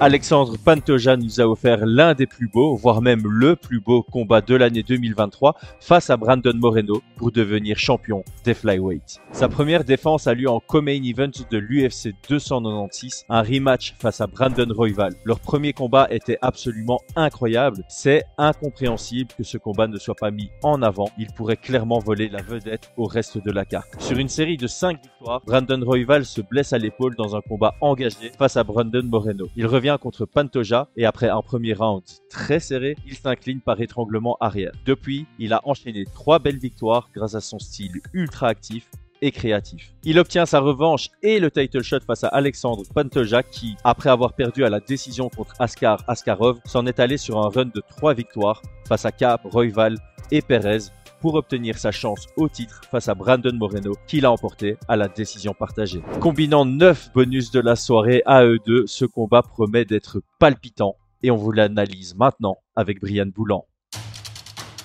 Alexandre Pantoja nous a offert l'un des plus beaux, voire même le plus beau combat de l'année 2023 face à Brandon Moreno pour devenir champion des flyweight. Sa première défense a lieu en co-main event de l'UFC 296, un rematch face à Brandon Royval. Leur premier combat était absolument incroyable. C'est incompréhensible que ce combat ne soit pas mis en avant. Il pourrait clairement voler la vedette au reste de la carte. Sur une série de 5 victoires, Brandon Royval se blesse à l'épaule dans un combat engagé face à Brandon Moreno. Il revient contre Pantoja et après un premier round très serré, il s'incline par étranglement arrière. Depuis, il a enchaîné trois belles victoires grâce à son style ultra actif et créatif. Il obtient sa revanche et le title shot face à Alexandre Pantoja qui, après avoir perdu à la décision contre Askar Askarov, s'en est allé sur un run de trois victoires face à Cap, Royval et Perez pour obtenir sa chance au titre face à Brandon Moreno qui l'a emporté à la décision partagée. Combinant 9 bonus de la soirée à eux deux, ce combat promet d'être palpitant et on vous l'analyse maintenant avec Brian Boulan.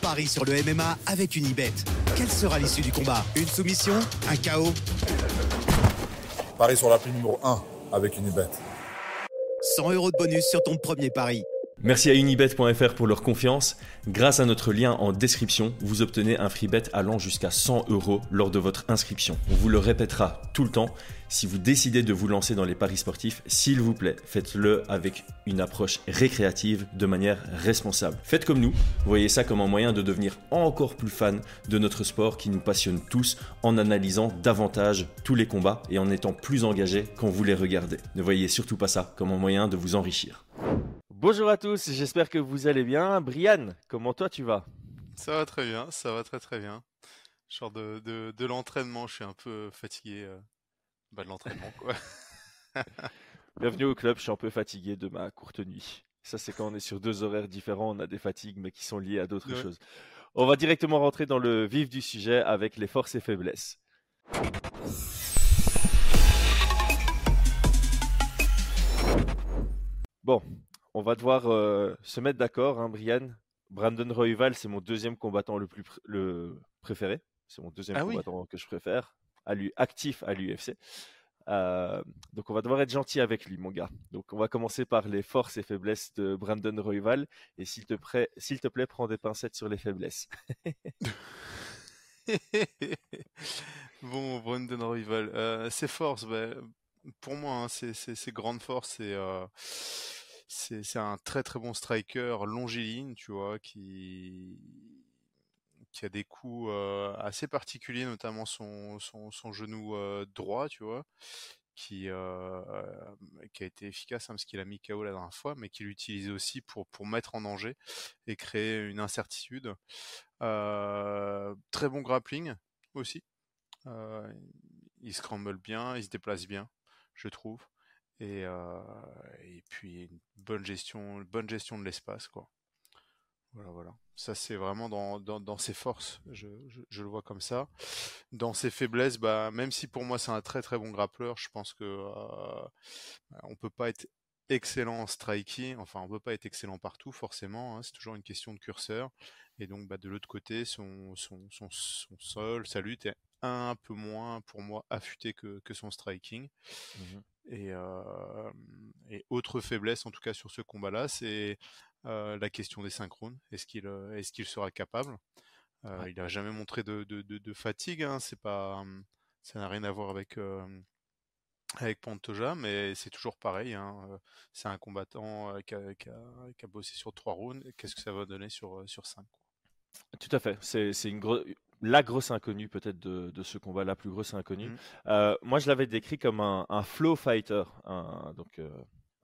Paris sur le MMA avec une Unibet. Quelle sera l'issue du combat? Une soumission? Un chaos Paris sur la l'appli numéro 1 avec une Unibet. 100 euros de bonus sur ton premier pari. Merci à unibet.fr pour leur confiance. Grâce à notre lien en description, vous obtenez un free bet allant jusqu'à 100 euros lors de votre inscription. On vous le répétera tout le temps. Si vous décidez de vous lancer dans les paris sportifs, s'il vous plaît, faites-le avec une approche récréative de manière responsable. Faites comme nous, voyez ça comme un moyen de devenir encore plus fan de notre sport qui nous passionne tous en analysant davantage tous les combats et en étant plus engagé quand vous les regardez. Ne voyez surtout pas ça comme un moyen de vous enrichir. Bonjour à tous, j'espère que vous allez bien. Brian, comment toi tu vas? Ça va très bien, ça va très très bien. Genre de, de, l'entraînement, je suis un peu fatigué euh, bah, de l'entraînement quoi. Bienvenue au club, je suis un peu fatigué de ma courte nuit. Ça c'est quand on est sur deux horaires différents, on a des fatigues mais qui sont liées à d'autres choses. On va directement rentrer dans le vif du sujet avec les forces et faiblesses. Bon, on va devoir euh, se mettre d'accord, hein, Brian. Brandon Royval, c'est mon deuxième combattant le plus le préféré. C'est mon deuxième ah combattant que je préfère, à lui, actif à l'UFC. Euh, donc on va devoir être gentil avec lui, mon gars. Donc on va commencer par les forces et faiblesses de Brandon Royval. Et s'il te, plaît, s'il te plaît, prends des pincettes sur les faiblesses. bon, Brandon Royval, euh, ses forces, ben, pour moi, hein, ses, grandes forces, c'est c'est un très très bon striker longiligne, tu vois, qui a des coups assez particuliers, notamment son, son, genou droit, tu vois, qui, qui a été efficace hein, parce qu'il a mis KO la dernière fois, mais qui l'utilise aussi pour, pour mettre en danger et créer une incertitude. très bon grappling aussi. il scramble bien, il se déplace bien, je trouve. Et, et puis une bonne gestion, bonne gestion de l'espace, quoi. Voilà, voilà. Ça, c'est vraiment dans, ses forces, je, le vois comme ça. Dans ses faiblesses, bah, même si pour moi c'est un très très bon grappleur, je pense que euh, on peut pas être excellent en striking, enfin on peut pas être excellent partout forcément, hein, c'est toujours une question de curseur. Et donc bah, de l'autre côté, son, sol, sa lutte est un peu moins pour moi affûté que, que son striking. Mmh et, euh, et, autre faiblesse, en tout cas sur ce combat-là, c'est euh, la question des synchrones. Est-ce qu'il euh, est qu'il sera capable? Il n'a jamais montré de, de, de, fatigue. Hein. C'est pas, ça n'a rien à voir avec avec Pantoja, mais c'est toujours pareil. Hein. C'est un combattant qui a, qui, a, qui, a, bossé sur trois rounds. Qu'est-ce que ça va donner sur, sur cinq Tout à fait. C'est une grosse la grosse inconnue peut-être de, de, ce combat, la plus grosse inconnue. Mmh. Euh, moi, je l'avais décrit comme un, un flow fighter, un, donc euh,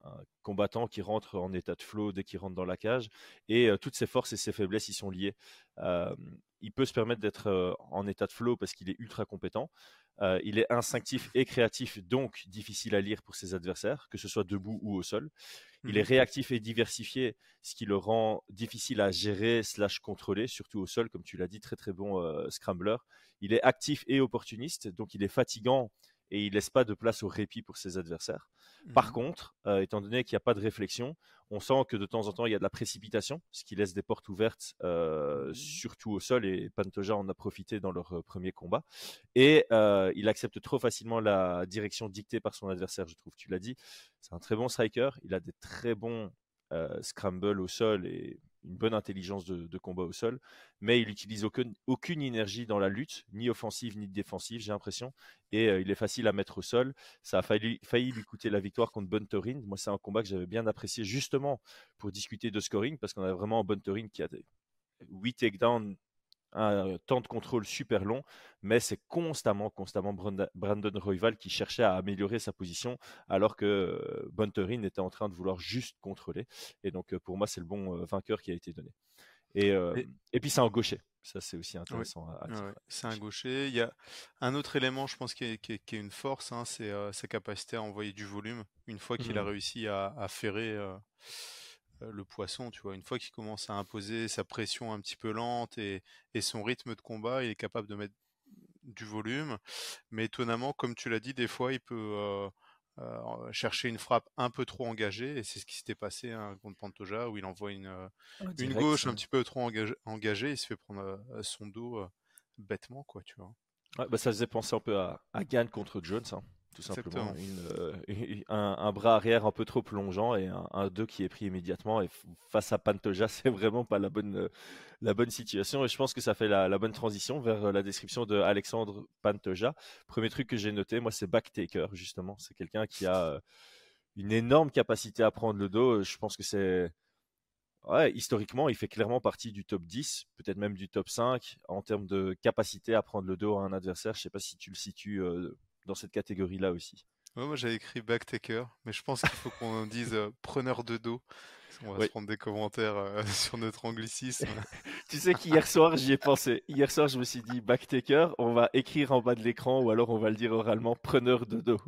un combattant qui rentre en état de flow dès qu'il rentre dans la cage, et euh, toutes ses forces et ses faiblesses y sont liées. il peut se permettre d'être en état de flow parce qu'il est ultra compétent. il est instinctif et créatif, donc difficile à lire pour ses adversaires, que ce soit debout ou au sol. Il est mmh réactif et diversifié, ce qui le rend difficile à gérer slash contrôler, surtout au sol, comme tu l'as dit, très très bon scrambler. Il est actif et opportuniste, donc il est fatigant et il laisse pas de place au répit pour ses adversaires. Par Mhm. contre, euh, étant donné qu'il n'y a pas de réflexion, on sent que de temps en temps il y a de la précipitation, ce qui laisse des portes ouvertes, euh, Mhm. surtout au sol. Et Pantoja en a profité dans leur euh, premier combat. Et euh, il accepte trop facilement la direction dictée par son adversaire, je trouve. Tu l'as dit, c'est un très bon striker. Il a des très bons scrambles au sol et une bonne intelligence de, combat au sol, mais il n'utilise aucune, énergie dans la lutte, ni offensive ni défensive, j'ai l'impression. Et euh, il est facile à mettre au sol. Ça a failli, lui coûter la victoire contre Buntorin. Moi, c'est un combat que j'avais bien apprécié justement pour discuter de scoring, parce qu'on a vraiment un qui a des 8 takedowns, un temps de contrôle super long, mais c'est constamment, constamment Brandon Royval qui cherchait à améliorer sa position, alors que Buntorin était en train de vouloir juste contrôler. Et donc, pour moi, c'est le bon vainqueur qui a été donné. Et, euh, Et- et puis, c'est un gaucher. Ça, c'est aussi intéressant à, à Ouais, c'est un gaucher. Il y a un autre élément, je pense, qui est, qui est- qui est une force, hein, c'est euh, sa capacité à envoyer du volume. Une fois qu'il a Mhm. réussi à, à ferrer euh, le poisson, tu vois, une fois qu'il commence à imposer sa pression un petit peu lente et, et son rythme de combat, il est capable de mettre du volume. Mais étonnamment, comme tu l'as dit, des fois, il peut euh, euh, chercher une frappe un peu trop engagée, et c'est ce qui s'était passé hein, contre Pantoja, où il envoie une, euh, une Direct, gauche un petit peu trop engagée, engagée, il se fait prendre euh, son dos euh, bêtement, quoi, tu vois. Ouais, bah, ça faisait penser un peu à, à Gann contre Jones, hein, tout simplement. Une, euh, un, un bras arrière un peu trop plongeant et un, un 2 qui est pris immédiatement. Et face à Pantoja, c'est vraiment pas la bonne, euh, la bonne situation. Et je pense que ça fait la, la bonne transition vers euh, la description de Alexandre Pantoja. Premier truc que j'ai noté, moi, c'est backtaker, justement. C'est quelqu'un qui a une énorme capacité à prendre le dos. Je pense que c'est. Ouais, historiquement, il fait clairement partie du top 10, peut-être même du top 5 en termes de capacité à prendre le dos à un adversaire. Je sais pas si tu le situes euh, dans cette catégorie-là aussi. Ouais, moi j'avais écrit backtaker, mais je pense qu'il faut qu'on dise euh, preneur de dos. Parce qu'on va Oui. se prendre des commentaires euh, sur notre anglicisme. Tu sais qu'hier soir, j'y ai pensé. Hier soir, je me suis dit, backtaker, on va écrire en bas de l'écran ou alors on va le dire oralement, preneur de dos.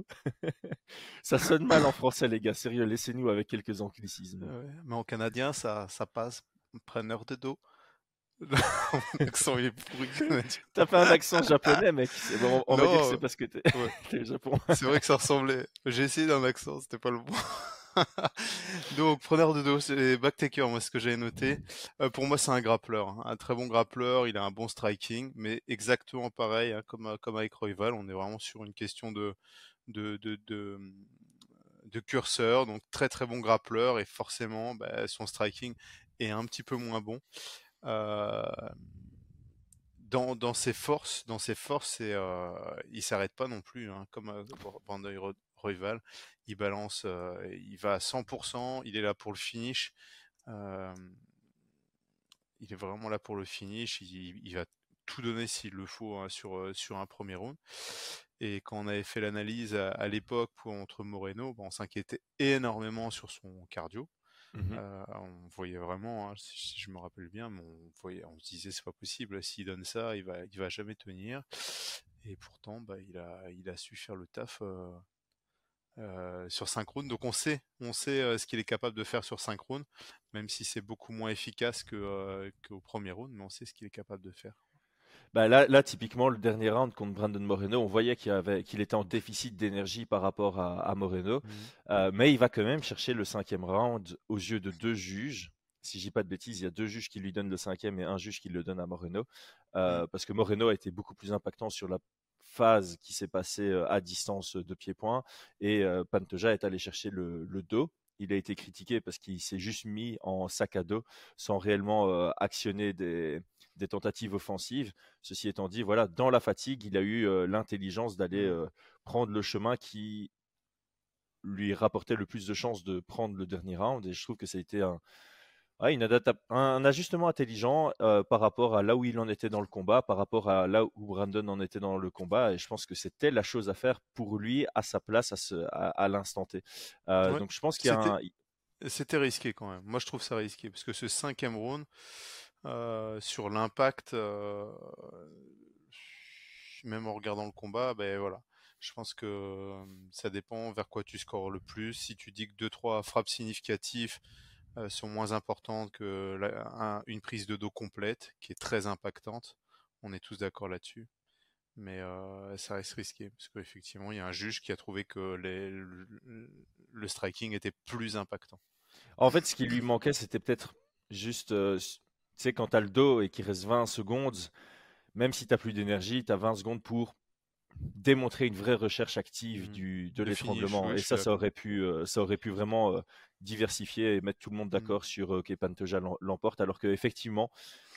ça sonne mal en français, les gars. Sérieux, laissez-nous avec quelques anglicismes. Ouais, mais en canadien, ça, ça passe. Preneur de dos. Mon accent il est pourri. T'as fait un accent japonais, mec. Bon, on va Non, dire que c'est parce que t'es ouais. Japon. C'est vrai que ça ressemblait. J'ai essayé d'un accent, c'était pas le bon. Donc, preneur de dos, c'est backtaker, moi, ce que j'avais noté. Euh, pour moi, c'est un grappleur. hein. Un très bon grappleur, il a un bon striking, mais exactement pareil, hein, comme, comme avec Royval, on est vraiment sur une question de, de, de, de, de curseur. Donc, très très bon grappleur, et forcément, bah, son striking est un petit peu moins bon. Euh, dans, ses forces, dans ses forces, euh, il s'arrête pas non plus, hein, comme euh, Brandon Ro- Royval. Il balance, il va à 100%, il est là pour le finish. Il est vraiment là pour le finish. Il, va tout donner s'il le faut hein, sur, sur un premier round. Et quand on avait fait l'analyse à, à l'époque pour entre Moreno, on s'inquiétait énormément sur son cardio. Mhm. Euh, on voyait vraiment, hein, si, je me rappelle bien, on, voyait, on se disait c'est pas possible, s'il donne ça, il va, va jamais tenir. Et pourtant, bah, il a, su faire le taf euh, euh, sur 5 rounds. Donc on sait, on sait ce qu'il est capable de faire sur 5 rounds, même si c'est beaucoup moins efficace qu'au premier round, mais on sait ce qu'il est capable de faire. Bah là, là, typiquement, le dernier round contre Brandon Moreno, on voyait qu'il avait, qu'il était en déficit d'énergie par rapport à, à Moreno. Euh, mais il va quand même chercher le cinquième round aux yeux de deux juges. Si je dis pas de bêtises, il y a deux juges qui lui donnent le cinquième et un juge qui le donne à Moreno. Euh, Parce que Moreno a été beaucoup plus impactant sur la phase qui s'est passée euh, à distance de pied-point. Et euh, Pantoja est allé chercher le, le dos. Il a été critiqué parce qu'il s'est juste mis en sac à dos sans réellement euh, actionner des, des tentatives offensives. Ceci étant dit, voilà, dans la fatigue, il a eu euh, l'intelligence d'aller euh, prendre le chemin qui lui rapportait le plus de chances de prendre le dernier round. Et je trouve que ça a été un, une un ajustement intelligent euh, par rapport à là où il en était dans le combat, par rapport à là où Brandon en était dans le combat. Et je pense que c'était la chose à faire pour lui à sa place à, ce, à, à l'instant T. Euh, Ouais, donc je pense qu'il y a un, C'était risqué quand même. Moi, je trouve ça risqué parce que ce cinquième round, euh, sur l'impact, euh, même en regardant le combat, ben voilà. Je pense que euh, ça dépend vers quoi tu scores le plus. Si tu dis que deux trois frappes significatives sont moins importantes que prise de dos complète, qui est très impactante, on est tous d'accord là-dessus. mais ça reste risqué parce qu'effectivement, il y a un juge qui a trouvé que le, striking était plus impactant. En fait, ce qui lui manquait, c'était peut-être juste, sais, quand tu as le dos et qu'il reste 20 secondes, même si tu n'as plus d'énergie, tu as 20 secondes pour démontrer une vraie recherche active mmh. du, de l'étranglement. et ça, ça aurait, pu, euh, ça aurait pu vraiment euh, diversifier et mettre tout le monde mmh. d'accord sur euh, que Pantoja l'emporte, alors qu'effectivement,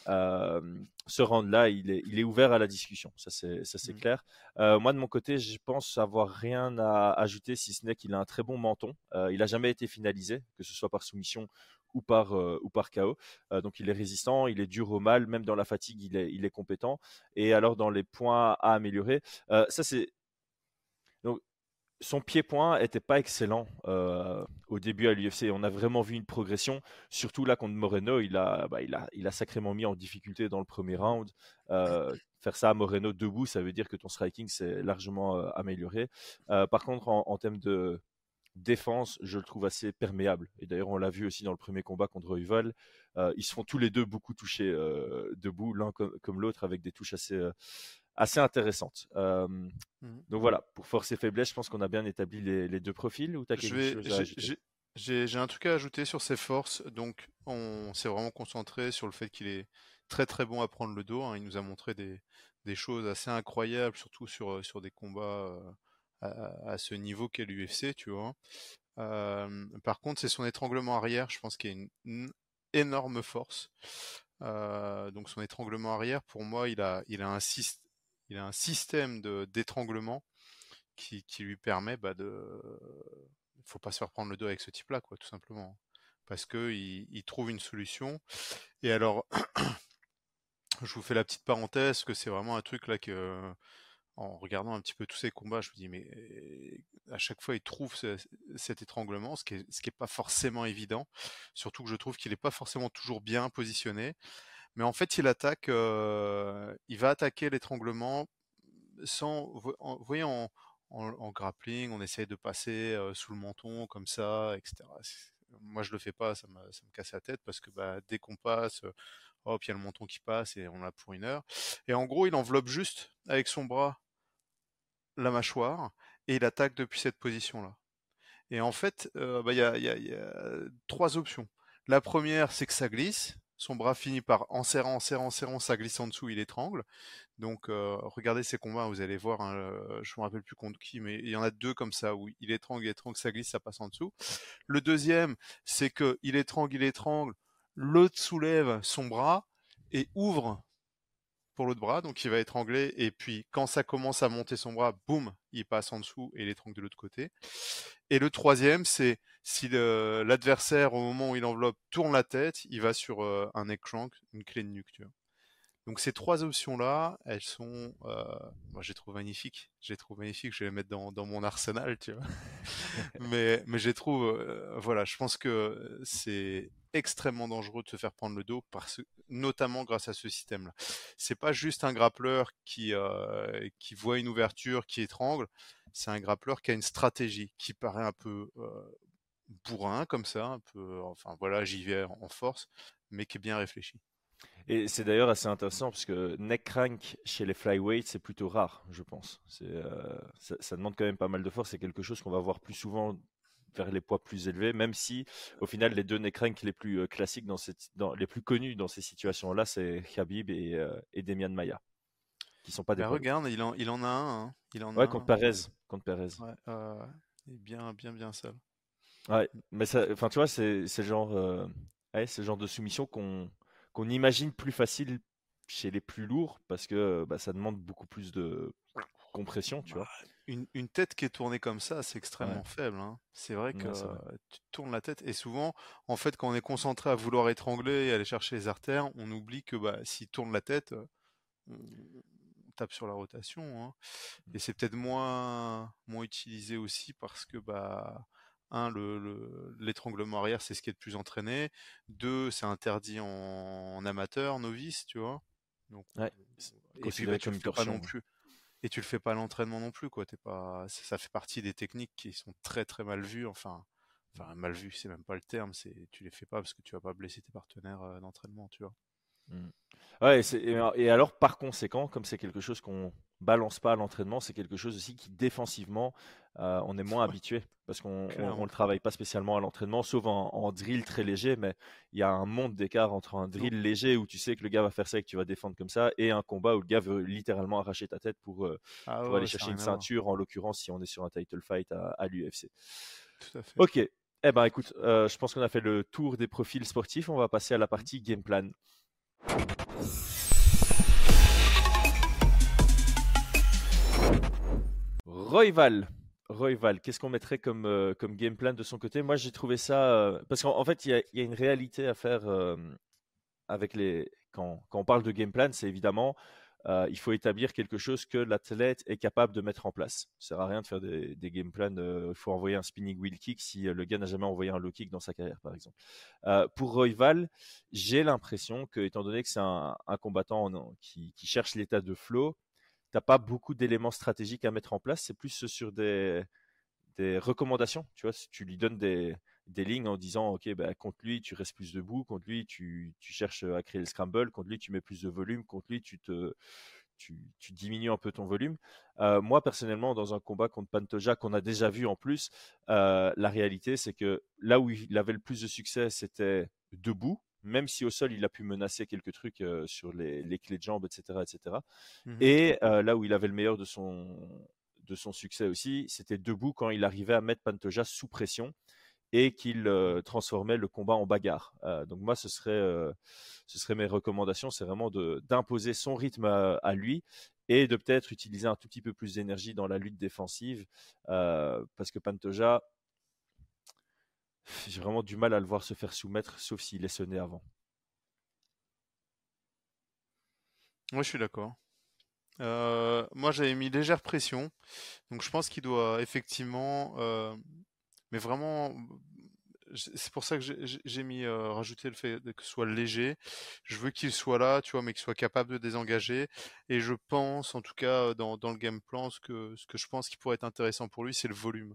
ce round-là, il est, il est ouvert à la discussion, ça c'est, ça, c'est mmh. clair. moi, de mon côté, je pense avoir rien à ajouter, si ce n'est qu'il a un très bon menton. il n'a jamais été finalisé, que ce soit par soumission ou par, euh, ou par KO. Euh, donc il est résistant, il est dur au mal, même dans la fatigue, il est, il est compétent. Et alors dans les points à améliorer, euh, ça c'est. Donc son pied-point n'était pas excellent au début à l'UFC. On a vraiment vu une progression, surtout là contre Moreno. Il a, bah, il a, il a sacrément mis en difficulté dans le premier round. faire ça à Moreno debout, ça veut dire que ton striking s'est largement amélioré. par contre, en, en termes de, défense, je le trouve assez perméable. Et d'ailleurs, on l'a vu aussi dans le premier combat contre Rival. Euh, ils se font tous les deux beaucoup toucher euh, debout, l'un comme, l'autre, avec des touches assez, euh, assez intéressantes. Mmh. Donc voilà, pour force et faiblesse, je pense qu'on a bien établi les, deux profils. Ou j'ai, un truc à ajouter sur ses forces. Donc, on s'est vraiment concentré sur le fait qu'il est très très bon à prendre le dos. Hein. Il nous a montré des, des choses assez incroyables, surtout sur, sur des combats à, ce niveau qu'est l'UFC, tu vois. par contre, c'est son étranglement arrière, je pense qu'il a une, énorme force. donc son étranglement arrière, pour moi, il a, il a un, il a un système d'étranglement qui, qui, lui permet bah, de. Faut pas se faire prendre le dos avec ce type-là, quoi, tout simplement. Parce que il, trouve une solution. Et alors, je vous fais la petite parenthèse que c'est vraiment un truc là que en regardant un petit peu tous ces combats, je me dis mais à chaque fois il trouve cet étranglement, ce qui est ce qui est pas forcément évident. Surtout que je trouve qu'il est pas forcément toujours bien positionné. Mais en fait, il attaque, euh, il va attaquer l'étranglement sans, vous voyez, en, grappling, on essaye de passer euh, sous le menton comme ça, etc. Moi, je le fais pas, ça me, ça me casse la tête parce que bah, dès qu'on passe, hop, il y a le menton qui passe et on l'a pour une heure. Et en gros, il enveloppe juste avec son bras la mâchoire et il attaque depuis cette position-là. Et en fait, euh, bah, il y, a, trois options. La première, c'est que ça glisse. Son bras finit par en serrant, en serrant, en serrant, ça glisse en dessous, il étrangle. Donc, euh, regardez ces combats, vous allez voir. Hein, je me rappelle plus contre qui, mais il y en a deux comme ça où il étrangle, il étrangle, ça glisse, ça passe en dessous. Le deuxième, c'est que il étrangle, il étrangle, l'autre soulève son bras et ouvre pour l'autre bras, donc il va étrangler, et puis quand ça commence à monter son bras, boum, il passe en dessous et il étrangle de l'autre côté. Et le troisième, c'est si l'adversaire, au moment où il enveloppe, tourne la tête, il va sur euh, un neck crank, une clé de nuque, tu vois. Donc ces trois options-là, elles sont, euh, moi je les trouve magnifiques. Je les trouve magnifiques. Je vais les mettre dans, mon arsenal, tu vois. mais mais je trouve, euh, voilà, je pense que c'est extrêmement dangereux de se faire prendre le dos, parce, notamment grâce à ce système-là. C'est pas juste un grappleur qui euh, qui voit une ouverture, qui étrangle. C'est un grappleur qui a une stratégie, qui paraît un peu euh, bourrin comme ça, un peu, enfin voilà, j'y vais en force, mais qui est bien réfléchi. Et c'est d'ailleurs assez intéressant parce que neck crank chez les flyweights, c'est plutôt rare, je pense. Euh, ça, demande quand même pas mal de force. C'est quelque chose qu'on va voir plus souvent vers les poids plus élevés, même si au final les deux neck crank les plus euh, classiques, dans, cette, dans les plus connus dans ces situations-là, c'est Khabib et, euh, et Demian Maya, qui sont pas des. Bah, regarde, il en, il en a un. Hein. Il en ouais, contre Perez, contre Perez. Ouais, bien, bien, bien seul. Ouais, mais enfin, tu vois, c'est le genre, ouais, c'est le genre de soumission qu'on qu'on imagine plus facile chez les plus lourds parce que bah, ça demande beaucoup plus de compression, tu vois. Une, une, tête qui est tournée comme ça, c'est extrêmement faible. Hein. C'est vrai que tu tournes la tête et souvent, en fait, quand on est concentré à vouloir étrangler et aller chercher les artères, on oublie que bah, s'il tourne la tête, euh, on, tape sur la rotation. Hein. Mmh. Et c'est peut-être moins moins utilisé aussi parce que bah un, le, l'étranglement arrière, c'est ce qui est le plus entraîné. Deux, c'est interdit en, amateur, novice, tu vois. Donc, ouais. et puis bah, tu le fais pas non plus. Et tu le fais pas à l'entraînement non plus, quoi. T'es pas, ça fait partie des techniques qui sont très très mal vues. Enfin, enfin mal vues, c'est même pas le terme. C'est, tu les fais pas parce que tu vas pas blesser tes partenaires euh, d'entraînement, tu vois. Mm. Ouais, et, alors par conséquent, comme c'est quelque chose qu'on balance pas à l'entraînement, c'est quelque chose aussi qui défensivement, euh, on est moins habitué parce qu'on ne le travaille pas spécialement à l'entraînement, sauf en, drill très léger, mais il y a un monde d'écart entre un drill léger où tu sais que le gars va faire ça et que tu vas défendre comme ça, et un combat où le gars veut littéralement arracher ta tête pour, euh, ah aller chercher une ceinture, en l'occurrence si on est sur un title fight à, l'UFC. Tout à fait. Ok, eh ben écoute, euh, je pense qu'on a fait le tour des profils sportifs, on va passer à la partie game plan. Royval. Royval, qu'est-ce qu'on mettrait comme, euh, comme game plan de son côté? Moi, j'ai trouvé ça. Euh, parce qu'en fait, il y, a, une réalité à faire euh, avec les. Quand, quand, on parle de game plan, c'est évidemment euh, il faut établir quelque chose que l'athlète est capable de mettre en place. Ça sert à rien de faire des, game plans. Euh, il faut envoyer un spinning wheel kick si euh, le gars n'a jamais envoyé un low kick dans sa carrière, par exemple. pour Royval, j'ai l'impression que, étant donné que c'est un, combattant qui, cherche l'état de flow, t'as pas beaucoup d'éléments stratégiques à mettre en place. C'est plus sur des, des recommandations. Tu vois, tu lui donnes des, des lignes en disant ok bah, contre lui tu restes plus debout contre lui tu, tu, cherches à créer le scramble contre lui tu mets plus de volume contre lui tu te tu, tu diminues un peu ton volume. Euh, moi personnellement dans un combat contre Pantoja qu'on a déjà vu en plus euh, la réalité c'est que là où il avait le plus de succès c'était debout même si au sol il a pu menacer quelques trucs euh, sur les, les, clés de jambes etc etc et mmh là où il avait le meilleur de son de son succès aussi c'était debout quand il arrivait à mettre Pantoja sous pression et qu'il euh, transformait le combat en bagarre. Euh, donc moi, ce serait, euh, ce serait mes recommandations, c'est vraiment d'imposer son rythme à, lui et de peut-être utiliser un tout petit peu plus d'énergie dans la lutte défensive, parce que Pantoja, j'ai vraiment du mal à le voir se faire soumettre, sauf s'il est sonné avant. Moi, je suis d'accord. moi, j'avais mis légère pression, donc je pense qu'il doit effectivement mais vraiment, c'est pour ça que j'ai mis euh, rajouter le fait que ce soit léger. Je veux qu'il soit là, tu vois, mais qu'il soit capable de désengager. Et je pense, en tout cas, dans, dans le game plan, ce que, ce que je pense qui pourrait être intéressant pour lui, c'est le volume.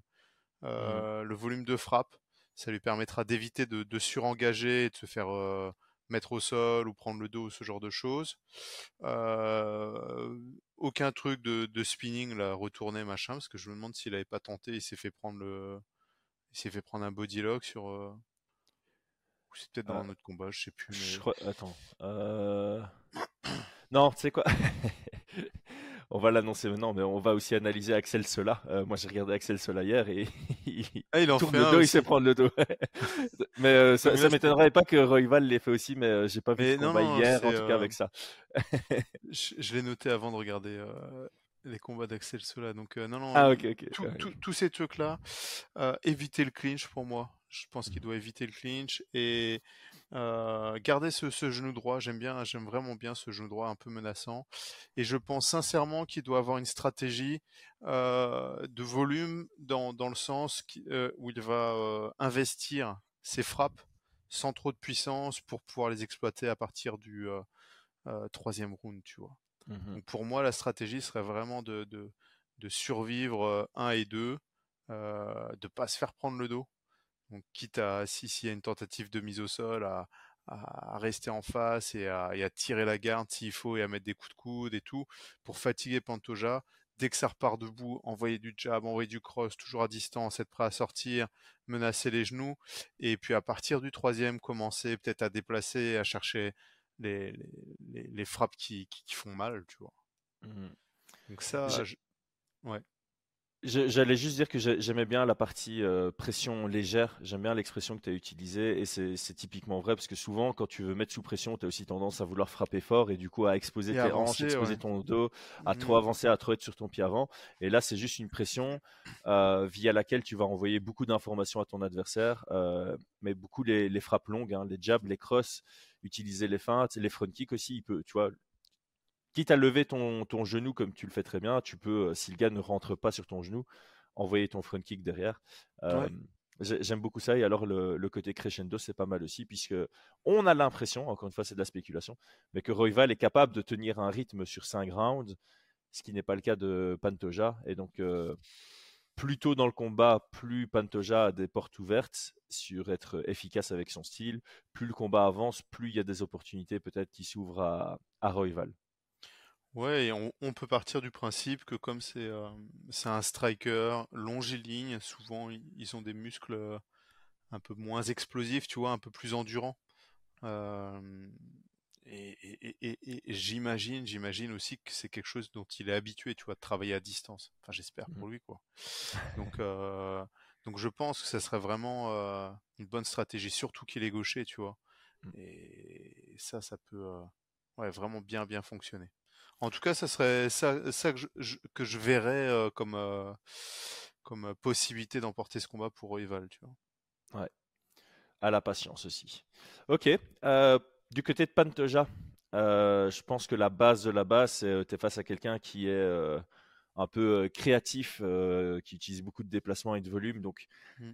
Mmh. Euh, Le volume de frappe, ça lui permettra d'éviter de, de, surengager et de se faire euh, mettre au sol ou prendre le dos, ce genre de choses. Aucun truc de, de spinning, là, retourner, machin, parce que je me demande s'il avait pas tenté, il s'est fait prendre le il s'est fait prendre un body lock sur. Euh... C'est peut-être dans euh, un autre combat, je sais plus. Je crois... Attends. Euh... non, tu sais quoi? On va l'annoncer maintenant, mais on va aussi analyser Axel Sola. Euh, moi, j'ai regardé Axel Sola hier et il, ah, il en tourne le dos, il sait prendre le dos. mais euh, ça, ça m'étonnerait pas que Royval l'ait fait aussi, mais euh, j'ai pas vu le combat hier, en tout cas avec ça. je, je l'ai noté avant de regarder les combats d'Axel Sola. Donc, euh, non, non, ah, tous ces trucs-là, euh, éviter le clinch pour moi. Je pense qu'il mmh. doit éviter le clinch et euh, garder ce, genou droit. J'aime bien, j'aime vraiment bien ce genou droit un peu menaçant. Et je pense sincèrement qu'il doit avoir une stratégie de volume dans, dans le sens où il va investir ses frappes sans trop de puissance pour pouvoir les exploiter à partir du troisième round, tu vois. Mmh pour moi, la stratégie serait vraiment de, survivre 1 et 2, euh, de pas se faire prendre le dos. Donc quitte à, si s'il y a une tentative de mise au sol, à, rester en face et à tirer la garde s'il faut et à mettre des coups de coude et tout pour fatiguer Pantoja. Dès que ça repart debout, envoyer du jab, envoyer du cross, toujours à distance, être prêt à sortir, menacer les genoux. Et puis à partir du troisième, commencer peut-être à déplacer, à chercher les, les, les frappes qui, qui, font mal, tu vois. Mmh. Donc ça, ouais. J'allais juste dire que j'aimais bien la partie euh, pression légère. J'aime bien l'expression que tu as utilisée et c'est typiquement vrai parce que souvent, quand tu veux mettre sous pression, tu as aussi tendance à vouloir frapper fort et du coup à exposer tes hanches, exposer ton dos, à trop mmh. avancer, à trop être sur ton pied avant. Et là, c'est juste une pression euh, via laquelle tu vas envoyer beaucoup d'informations à ton adversaire, euh, mais beaucoup les, les frappes longues, hein, les jabs, les crosses, utiliser les feintes, les front kicks aussi. Il peut, tu vois, quitte à lever ton, ton genou comme tu le fais très bien, tu peux, euh, si le gars ne rentre pas sur ton genou, envoyer ton front kick derrière. Euh, j'aime beaucoup ça. Et alors, le, côté crescendo, c'est pas mal aussi, puisque on a l'impression, encore une fois, c'est de la spéculation, mais que Royval est capable de tenir un rythme sur 5 rounds, ce qui n'est pas le cas de Pantoja. Et donc, euh, plus tôt dans le combat, plus Pantoja a des portes ouvertes sur être efficace avec son style. Plus le combat avance, plus il y a des opportunités peut-être qui s'ouvrent à, à Royval. Ouais, et on, peut partir du principe que comme c'est euh, c'est un striker longiligne, souvent ils ont des muscles euh, un peu moins explosifs, tu vois, un peu plus endurants. Euh, et, j'imagine, j'imagine aussi que c'est quelque chose dont il est habitué, tu vois, de travailler à distance. Enfin, j'espère pour mmh. lui, quoi. Donc, euh, donc je pense que ça serait vraiment euh, une bonne stratégie, surtout qu'il est gaucher, tu vois. Mmh. Et ça, ça peut, euh, ouais, vraiment bien, bien fonctionner. En tout cas, ça serait ça, ça que je, que je verrais comme, comme possibilité d'emporter ce combat pour Rival, tu vois. Ouais. À la patience aussi. Ok. Du côté de Pantoja, euh, je pense que la base de la base, c'est euh, tu es face à quelqu'un qui est euh, un peu créatif, qui utilise beaucoup de déplacements et de volume. Donc, mm.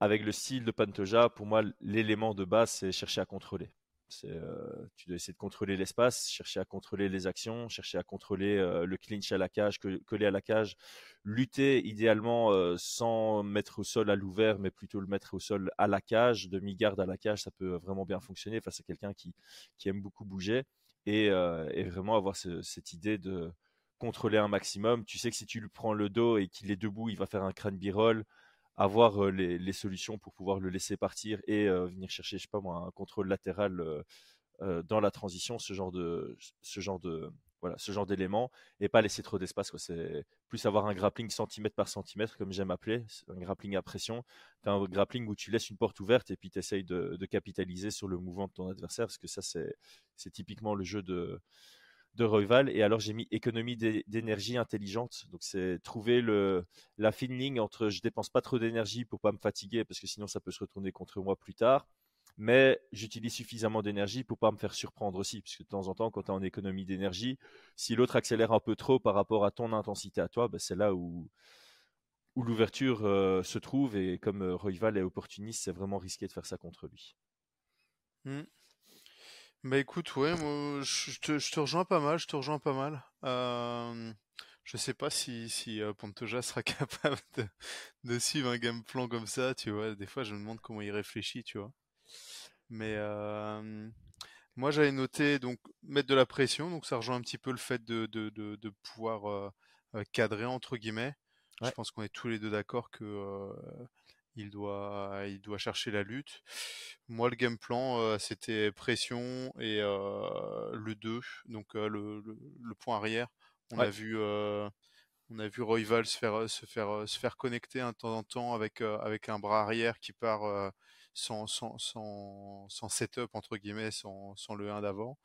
avec le style de Pantoja, pour moi, l'élément de base, c'est chercher à contrôler. Euh, tu dois essayer de contrôler l'espace, chercher à contrôler les actions, chercher à contrôler euh, le clinch à la cage, coller à la cage, lutter idéalement euh, sans mettre au sol à l'ouvert, mais plutôt le mettre au sol à la cage, demi-garde à la cage, ça peut vraiment bien fonctionner face à quelqu'un qui, qui aime beaucoup bouger et, et vraiment avoir cette idée de contrôler un maximum. Tu sais que si tu lui prends le dos et qu'il est debout, il va faire un crâne b-roll avoir les, solutions pour pouvoir le laisser partir et venir chercher, je sais pas moi, un contrôle latéral dans la transition, ce genre de, ce genre de, voilà, ce genre d'éléments et pas laisser trop d'espace. C'est plus avoir un grappling centimètre par centimètre, comme j'aime appeler, un grappling à pression. Un grappling où tu laisses une porte ouverte et puis tu essayes de, de, capitaliser sur le mouvement de ton adversaire, parce que ça, c'est typiquement le jeu de, de Royval. Et alors, j'ai mis économie d'énergie intelligente. Donc, c'est trouver le, la fine ligne entre je dépense pas trop d'énergie pour pas me fatiguer parce que sinon ça peut se retourner contre moi plus tard. Mais j'utilise suffisamment d'énergie pour pas me faire surprendre aussi, puisque de temps en temps, quand tu es en économie d'énergie, si l'autre accélère un peu trop par rapport à ton intensité à toi, ben c'est là où, où l'ouverture euh, se trouve. Et comme euh, Royval est opportuniste, c'est vraiment risqué de faire ça contre lui. Mmh. Bah écoute, ouais, moi, je te, je te rejoins pas mal, je te rejoins pas mal. Euh, je sais pas si, si euh, Pantoja sera capable de, de suivre un game plan comme ça, tu vois. Des fois, je me demande comment il réfléchit, tu vois. Mais euh, moi, j'avais noté donc mettre de la pression, donc ça rejoint un petit peu le fait de, de, de, de pouvoir euh, euh, cadrer entre guillemets. Je pense qu'on est tous les deux d'accord que il doit, il doit chercher la lutte. Moi, le game plan, euh, c'était pression et euh, le 2, donc euh, le, le, point arrière. On a vu, on a vu Royval se faire, se faire, se faire connecter un temps en temps avec avec un bras arrière qui part sans, sans, sans, sans setup entre guillemets, sans, sans le 1 d'avant.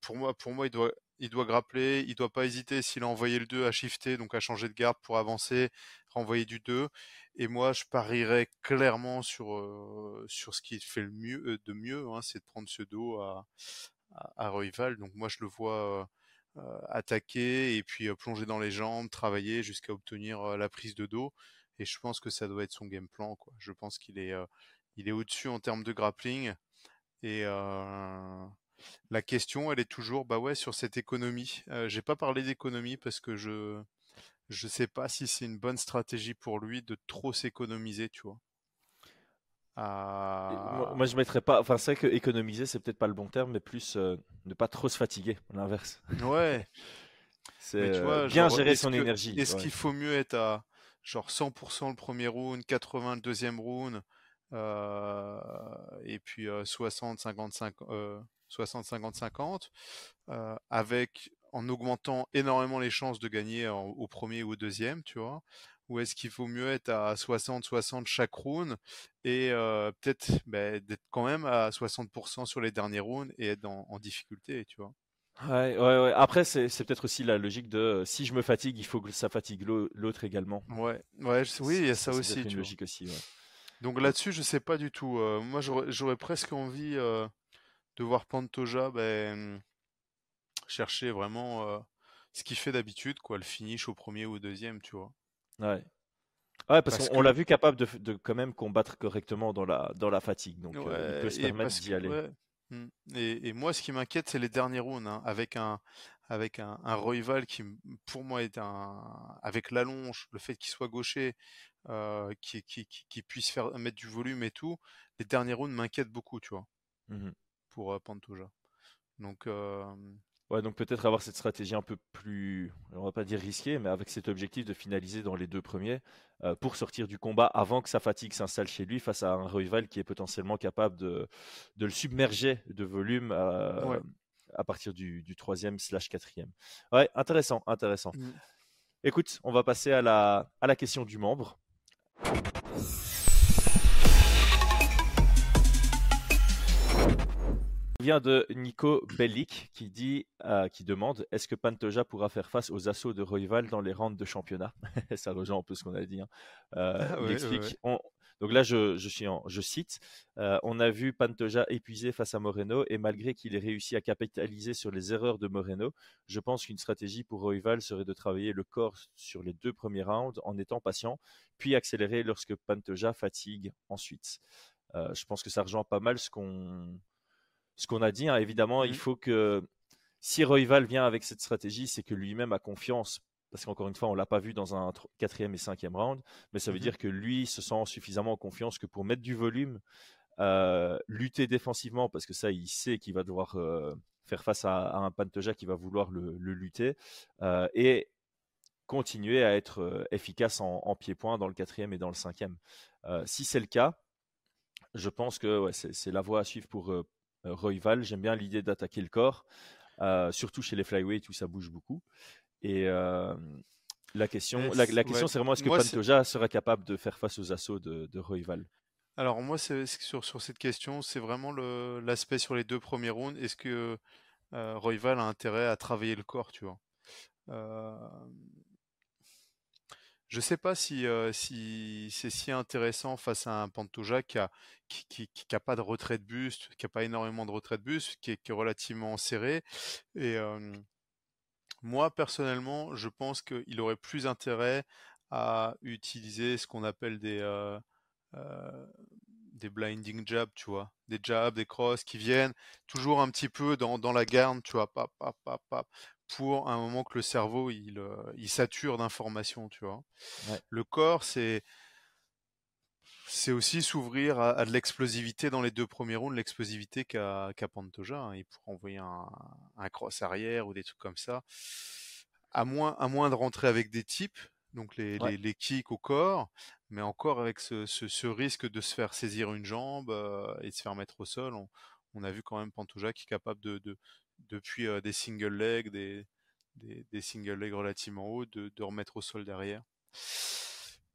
pour moi, pour moi, il doit, il doit grappler, il doit pas hésiter s'il a envoyé le 2 à shifter, donc à changer de garde pour avancer, renvoyer du 2. Et moi, je parierais clairement sur euh, ce qui fait le mieux euh, de mieux, hein, c'est de prendre ce dos à, à. Donc moi, je le vois euh, attaquer et puis plonger dans les jambes, travailler jusqu'à obtenir la prise de dos. Et je pense que ça doit être son game plan. Je pense qu'il est il est au-dessus en termes de grappling et la question, elle est toujours, bah ouais, sur cette économie. Euh, j'ai pas parlé d'économie parce que je je sais pas si c'est une bonne stratégie pour lui de trop s'économiser, tu vois. Moi, je mettrais pas. Enfin, c'est que économiser, c'est peut-être pas le bon terme, mais plus euh, ne pas trop se fatiguer, l'inverse. Ouais. c'est euh, bien gérer son énergie. Est-ce qu'il faut mieux être à genre 100% le premier round, 80 le deuxième round, et puis 60, 55, 60-50-50, euh, avec en augmentant énormément les chances de gagner au premier ou au deuxième, tu vois? Ou est-ce qu'il faut mieux être à 60-60 chaque round et euh, peut-être bah, d'être quand même à 60% sur les derniers rounds et être en, difficulté, tu vois? Ouais, ouais, ouais. Après, c'est, peut-être aussi la logique de si je me fatigue, il faut que ça fatigue l'autre également. Ouais, ouais, oui, il y a ça aussi. Une logique aussi. Ouais. Donc là-dessus, je sais pas du tout. Euh, moi, j'aurais, j'aurais presque envie euh, de voir Pantoja ben, chercher vraiment euh, ce qu'il fait d'habitude, quoi, le finish au premier ou au deuxième, tu vois. Ouais. Ouais, parce, qu'on l'a vu capable de, de, quand même combattre correctement dans la, dans la fatigue. Donc, euh, il peut se permettre d'y aller. Hmm. Et, et, moi, ce qui m'inquiète, c'est les derniers rounds, hein, avec un, avec un, un Royval qui, pour moi, est un, avec l'allonge, le fait qu'il soit gaucher, euh, qui, qui, qui, puisse faire mettre du volume et tout, les derniers rounds m'inquiètent beaucoup, tu vois, Mmh pour euh, Pantoja. Donc, euh, Ouais, donc peut-être avoir cette stratégie un peu plus, on va pas dire risquée, mais avec cet objectif de finaliser dans les deux premiers euh, pour sortir du combat avant que sa fatigue s'installe chez lui face à un rival qui est potentiellement capable de, de le submerger de volume euh, Ouais. à partir du, du troisième slash quatrième. Ouais, intéressant, intéressant. Mm. Écoute, on va passer à la, à la question du membre. Vient de Nico Bellic qui dit, euh, qui demande est-ce que Pantoja pourra faire face aux assauts de Royval dans les rounds de championnat? Ça rejoint un peu ce qu'on a dit. hein. Euh, Ah il explique. on- donc là, je, je suis en, je cite euh, on a vu Pantoja épuisé face à Moreno et malgré qu'il ait réussi à capitaliser sur les erreurs de Moreno, je pense qu'une stratégie pour Royval serait de travailler le corps sur les deux premiers rounds en étant patient, puis accélérer lorsque Pantoja fatigue ensuite. Je pense que ça rejoint pas mal ce qu'on ce qu'on a dit. hein. Évidemment, il Mhm. faut que si Royval vient avec cette stratégie, c'est que lui-même a confiance. Parce qu'encore une fois, on l'a pas vu dans un quatrième et cinquième round, mais ça veut Mhm. dire que lui se sent suffisamment en confiance que pour mettre du volume, euh, lutter défensivement, parce que ça, il sait qu'il va devoir euh, faire face à, à un Pantoja qui va vouloir le, le lutter, euh, et continuer à être efficace en, en pied-point dans le quatrième et dans le cinquième. Si c'est le cas, je pense que ouais, c'est la voie à suivre pour Royval. J'aime bien l'idée d'attaquer le corps, euh, surtout chez les flyweight où ça bouge beaucoup. Et euh, la question, la, c'est- la question ouais, c'est vraiment est-ce que moi, Pantoja sera capable de faire face aux assauts de, de Royval Alors moi, c'est sur, sur cette question, c'est vraiment l'aspect sur les deux premiers rounds. Est-ce que euh, Royval a intérêt à travailler le corps, tu vois? Euh, Je sais pas si, euh, si c'est si intéressant face à un Pantoja qui a, qui, a pas de retrait de buste, qui a pas énormément de retrait de buste, qui est, relativement serré. Et moi, personnellement, je pense qu'il aurait plus intérêt à utiliser ce qu'on appelle des, euh, euh, des blinding jabs, tu vois, des jabs, des crosses qui viennent toujours un petit peu dans, dans la garde, tu vois, pour un moment que le cerveau il, euh, il sature d'informations, tu vois. Ouais. Le corps, c'est c'est aussi s'ouvrir à, à de l'explosivité dans les deux premiers rounds, l'explosivité qu'a qu'a Pantoja. hein. Il pourrait envoyer un, un cross arrière ou des trucs comme ça. À moins, à moins de rentrer avec des types, donc les, Ouais. les, les kicks au corps, mais encore avec ce, ce, ce risque de se faire saisir une jambe euh, et de se faire mettre au sol. On, on a vu quand même Pantoja qui est capable de, de depuis euh, des single legs, des, des, des single legs relativement hauts, de, de remettre au sol derrière.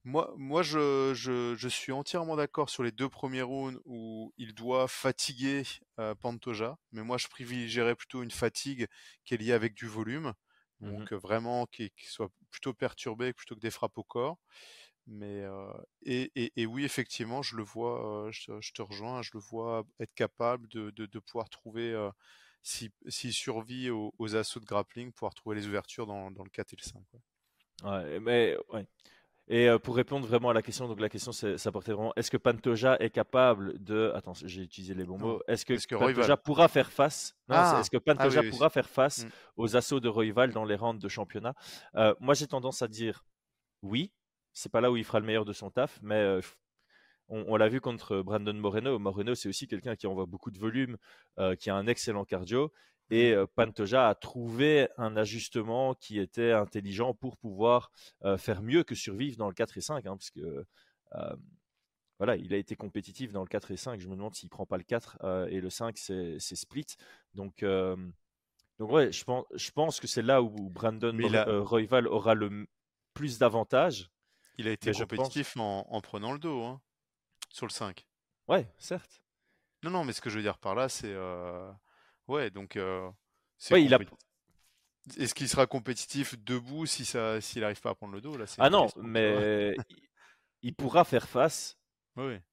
Moi, moi je, je, je suis entièrement d'accord sur les deux premiers rounds où il doit fatiguer euh, Pantoja, mais moi je privilégierais plutôt une fatigue qui est liée avec du volume, donc euh, vraiment qui, qui soit plutôt perturbé plutôt que des frappes au corps. Mais euh, et, et, et oui, effectivement, je le vois, je, te- je te rejoins, je le vois être capable de, de, de pouvoir trouver, s'il survit aux, aux assauts de grappling, pouvoir trouver les ouvertures dans, dans le 4 et le 5. ouais. Ouais, mais ouais. Et euh, pour répondre vraiment à la question, donc la question ça portait vraiment est-ce que Pantoja est capable de attends, j'ai utilisé les bons mots. Est-ce que, Pantoja Royval pourra faire face Ah. est-ce que Pantoja oui, oui, pourra faire face Mm. aux assauts de Royval dans les rounds de championnat? Euh, Moi, j'ai tendance à dire oui. C'est pas là où il fera le meilleur de son taf, mais euh, on, on l'a vu contre Brandon Moreno. Moreno, c'est aussi quelqu'un qui envoie beaucoup de volume, euh, qui a un excellent cardio. Et euh, Pantoja a trouvé un ajustement qui était intelligent pour pouvoir euh, faire mieux que survivre dans le 4 et 5. hein, parce que voilà, il a été compétitif dans le 4 et 5. Je me demande s'il prend pas le 4 euh, et le 5, c'est split. Donc, donc ouais, je pense, je pense que c'est là où Brandon a- euh, Royval aura le plus d'avantages. Il a été pense- compétitif en, en prenant le dos, hein, sur le 5. Ouais, certes. Non, non, mais ce que je veux dire par là, c'est. euh, Ouais, donc. euh, c'est Ouais, il a- Est-ce qu'il sera compétitif debout si ça, s'il n'arrive pas à prendre le dos là c'est Ah non, mais il- pourra faire face ouais.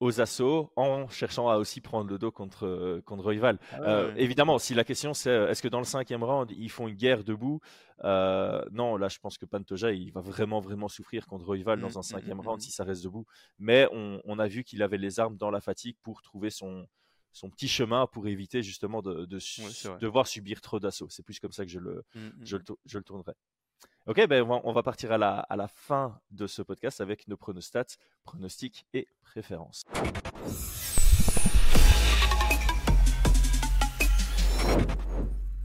Aux assauts en cherchant à aussi prendre le dos contre, euh, contre Royval. Ah Euh, ouais. Évidemment, si la question c'est euh, est-ce que dans le cinquième round ils font une guerre debout euh, Non, là je pense que Pantoja il va vraiment vraiment souffrir contre Royval Mm, dans un mm, cinquième mm, round si ça reste debout. Mais on, on a vu qu'il avait les armes dans la fatigue pour trouver son son petit chemin pour éviter justement de, de devoir subir trop d'assauts. C'est plus comme ça que je le, mmh, mmh, je, le mmh. je le tournerai. Ok, ben on va partir à la, à la fin de ce podcast avec nos pronostats, pronostics et préférences.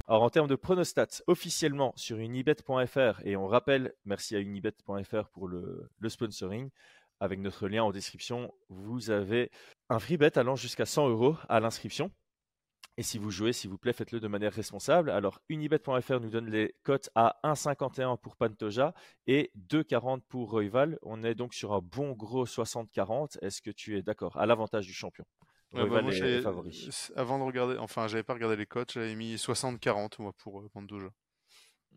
Alors en termes de pronostats, officiellement sur unibet.fr, et on rappelle, merci à unibet.fr pour le, le, sponsoring, avec notre lien en description, vous avez un free bet allant jusqu'à 100 euros à l'inscription. Et si vous jouez, s'il vous plaît, faites-le de manière responsable. Alors, unibet.fr nous donne les cotes à 1,51 pour Pantoja et 2,40 pour Royval. On est donc sur un bon gros 60-40. Est-ce que tu es d'accord À l'avantage du champion? Bah, Royval favori. Avant de regarder, enfin, j'avais pas regardé les cotes, j'avais mis 60-40 moi pour euh, Pantoja.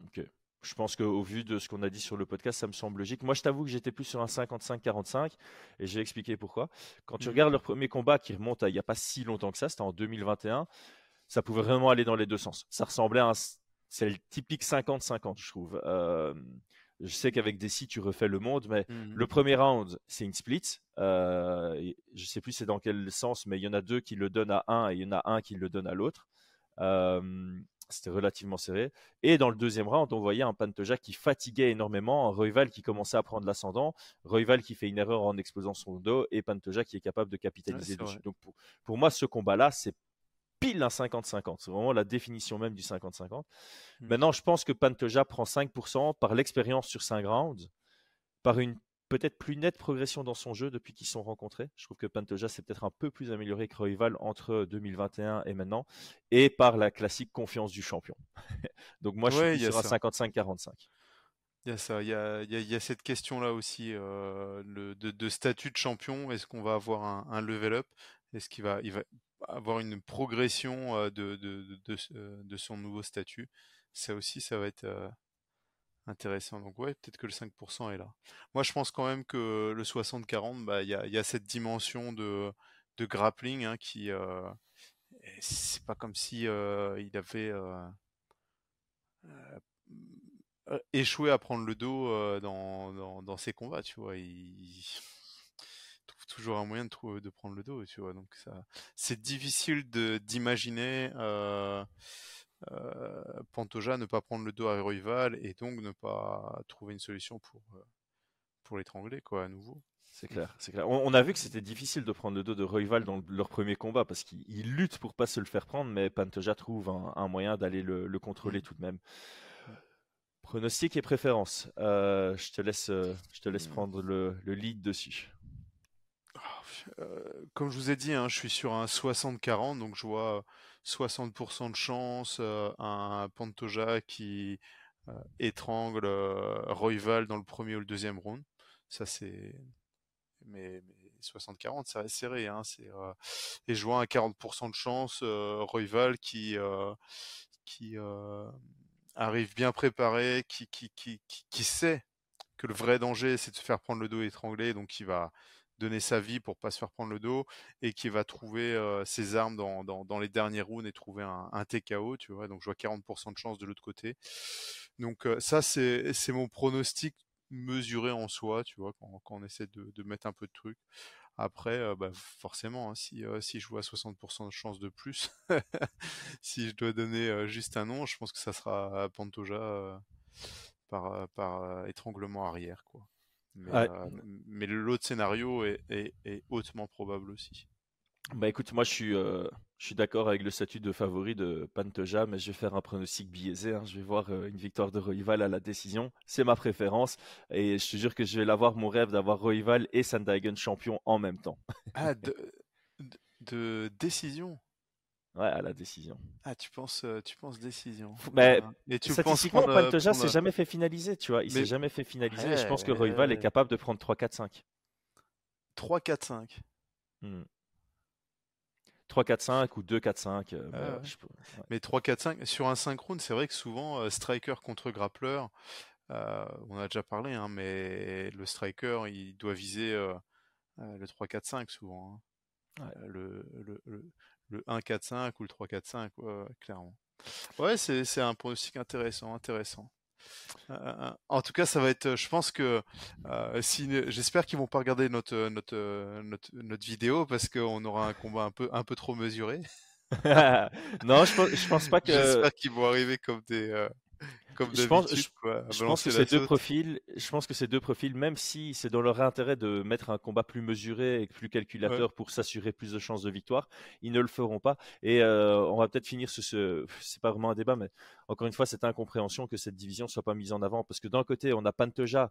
Ok je pense qu'au vu de ce qu'on a dit sur le podcast, ça me semble logique. Moi, je t'avoue que j'étais plus sur un 55-45 et j'ai expliqué pourquoi. Quand tu mmh. regardes leur premier combat qui remonte à il n'y a pas si longtemps que ça, c'était en 2021, ça pouvait vraiment aller dans les deux sens. Ça ressemblait à un. C'est le typique 50-50, je trouve. Euh, je sais qu'avec Desi, tu refais le monde, mais mmh le premier round, c'est une split. Euh, je ne sais plus c'est dans quel sens, mais il y en a deux qui le donnent à un et il y en a un qui le donne à l'autre. Euh, c'était relativement serré. Et dans le deuxième round, on voyait un Pantoja qui fatiguait énormément, un Royval qui commençait à prendre l'ascendant, Royval qui fait une erreur en explosant son dos et Pantoja qui est capable de capitaliser dessus. Donc pour, moi, ce combat-là, c'est pile un 50-50. C'est vraiment la définition même du 50-50. Mmh. Maintenant, je pense que Pantoja prend 5% par l'expérience sur 5 rounds, par une peut-être plus nette progression dans son jeu depuis qu'ils sont rencontrés. Je trouve que Pantoja s'est peut-être un peu plus amélioré que Royval entre 2021 et maintenant, et par la classique confiance du champion. Donc moi, je suis sur un 55-45. Il y a ça, il y a, il y a, cette question-là aussi euh, le, de, statut de champion. Est-ce qu'on va avoir un, level up? Est-ce qu'il va, il va avoir une progression euh, de, de, de, de, son nouveau statut? Ça aussi, ça va être, Intéressant. Donc ouais, peut-être que le 5% est là. Moi, je pense quand même que le 60-40, bah, il y, a, y, a, cette dimension de, grappling hein, qui... Euh, c'est pas comme si euh, il avait euh, échoué à prendre le dos dans, dans, dans, ses combats, tu vois. Il, trouve toujours un moyen de, prendre le dos, tu vois. Donc ça, c'est difficile d'imaginer Pantoja ne pas prendre le dos à Royval et donc ne pas trouver une solution pour, euh, pour l'étrangler, quoi, à nouveau. C'est clair, c'est clair. On, a vu que c'était difficile de prendre le dos de Royval dans leur premier combat parce qu'ils luttent pour pas se le faire prendre, mais Pantoja trouve un, moyen d'aller le, contrôler tout de même. Pronostic et préférence. Euh, je te laisse, je te laisse prendre le, lead dessus. Ah, comme je vous ai dit, hein, je suis sur un 60-40, donc je vois 60% de chance, un Pantoja qui étrangle Royval dans le premier ou le deuxième round. Ça, c'est. Mais, 60-40, ça reste serré. Hein, Et je vois un 40% de chance, Royval qui, qui arrive bien préparé, qui, qui, qui, qui, sait que le vrai danger, c'est de se faire prendre le dos étranglé, donc il va donner sa vie pour pas se faire prendre le dos et qui va trouver ses armes dans, dans, les derniers rounds et trouver un, TKO, tu vois? Donc je vois 40% de chance de l'autre côté. Donc ça c'est c'est mon pronostic mesuré en soi, tu vois, quand, on essaie de, mettre un peu de trucs. Après, bah, forcément, hein, si, si je vois 60% de chance de plus, si je dois donner juste un nom, je pense que ça sera Pantoja par, par étranglement arrière, quoi. Euh, mais, l'autre scénario est, hautement probable aussi. Bah écoute, moi je suis, euh, je suis d'accord avec le statut de favori de Pantoja, mais je vais faire un pronostic biaisé. Hein. Je vais voir euh, une victoire de Royval à la décision. C'est ma préférence. Et je te jure que je vais l'avoir mon rêve d'avoir Royval et Sandhagen champion en même temps. ah, de, de décision? Ouais, à la décision. Ah, tu penses, euh, tu penses décision. Mais et tu statistiquement, penses prendre, Pantoja s'est jamais fait finaliser, tu vois. Il s'est jamais fait finaliser. et je pense que Royval est capable de prendre 3, 4, 5. 3, 4, 5. 3, 4, 5 ou 2, 4, 5. Mais 3, 4, 5, sur un synchrone, c'est vrai que souvent, euh, striker contre grappler, euh, on a déjà parlé, hein, mais le striker, il doit viser le 3, 4, 5 souvent. Hein. Le, le, le, le 1-4-5 ou le 3-4-5, clairement. Ouais, c'est un pronostic intéressant, intéressant. Euh, en tout cas, ça va être. Je pense que euh, si, j'espère qu'ils vont pas regarder notre notre notre, notre vidéo parce qu'on aura un combat un peu un peu trop mesuré. non, je pense, je pense pas que. J'espère qu'ils vont arriver comme des. Euh, comme je pense, je, je pense que ces deux profils, je pense que ces deux profils, même si c'est dans leur intérêt de mettre un combat plus mesuré et plus calculateur pour s'assurer plus de chances de victoire, ils ne le feront pas. Et euh, on va peut-être finir ce, ce c'est pas vraiment un débat, mais encore une fois, cette incompréhension que cette division soit pas mise en avant, parce que d'un côté, on a Pantoja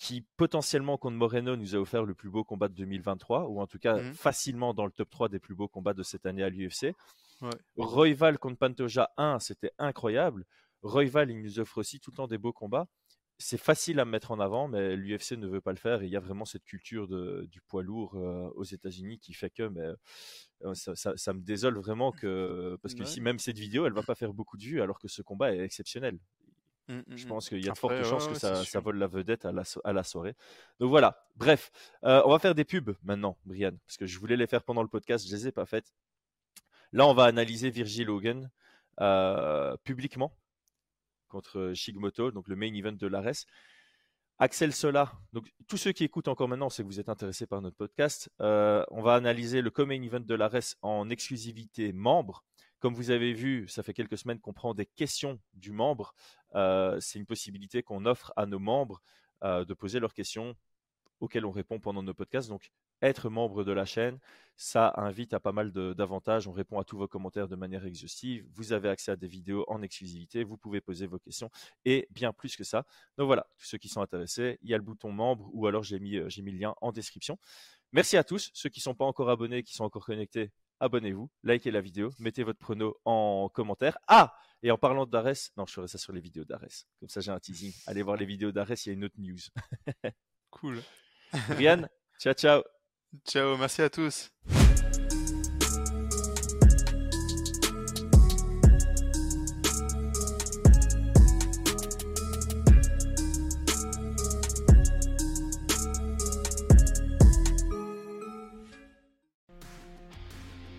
qui potentiellement contre Moreno nous a offert le plus beau combat de 2023, ou en tout cas mmh facilement dans le top 3 des plus beaux combats de cette année à l'UFC. Ouais. Royval contre Pantoja 1, c'était incroyable. Royval, il nous offre aussi tout le temps des beaux combats. C'est facile à mettre en avant, mais l'UFC ne veut pas le faire. Et il y a vraiment cette culture de, du poids lourd euh, aux États-Unis qui fait que, mais euh, ça, ça, ça, me désole vraiment que, parce que si même cette vidéo, elle va pas faire beaucoup de vues, alors que ce combat est exceptionnel. Mmh, mmh, je mmh. pense qu'il y a de fortes chances que ça, ça, vole la vedette à la, à la, soirée. Donc voilà, bref, euh, on va faire des pubs maintenant, Brian, parce que je voulais les faire pendant le podcast, je les ai pas faites. Là, on va analyser Virgil Hogan euh, publiquement contre Shigmoto, donc le main event de l'Ares. Axel Sola, donc tous ceux qui écoutent encore maintenant, c'est que vous êtes intéressés par notre podcast. Euh, on va analyser le co-main event de l'Ares en exclusivité membre. Comme vous avez vu, ça fait quelques semaines qu'on prend des questions du membre. Euh, c'est une possibilité qu'on offre à nos membres euh, de poser leurs questions auxquelles on répond pendant nos podcasts. Donc, être membre de la chaîne, ça invite à pas mal d'avantages. On répond à tous vos commentaires de manière exhaustive. Vous avez accès à des vidéos en exclusivité. Vous pouvez poser vos questions et bien plus que ça. Donc voilà, tous ceux qui sont intéressés, il y a le bouton membre ou alors j'ai mis, euh, mis le lien en description. Merci à tous. Ceux qui ne sont pas encore abonnés, qui sont encore connectés, abonnez-vous, likez la vidéo, mettez votre prono en commentaire. Ah Et en parlant d'Ares, non, je ferai ça sur les vidéos d'Ares. Comme ça, j'ai un teasing. Allez voir les vidéos d'Ares, il y a une autre news. cool. Brian, ciao, ciao. Ciao, merci à tous.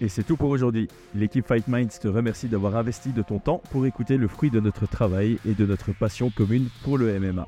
Et c'est tout pour aujourd'hui. L'équipe Fight Minds te remercie d'avoir investi de ton temps pour écouter le fruit de notre travail et de notre passion commune pour le MMA.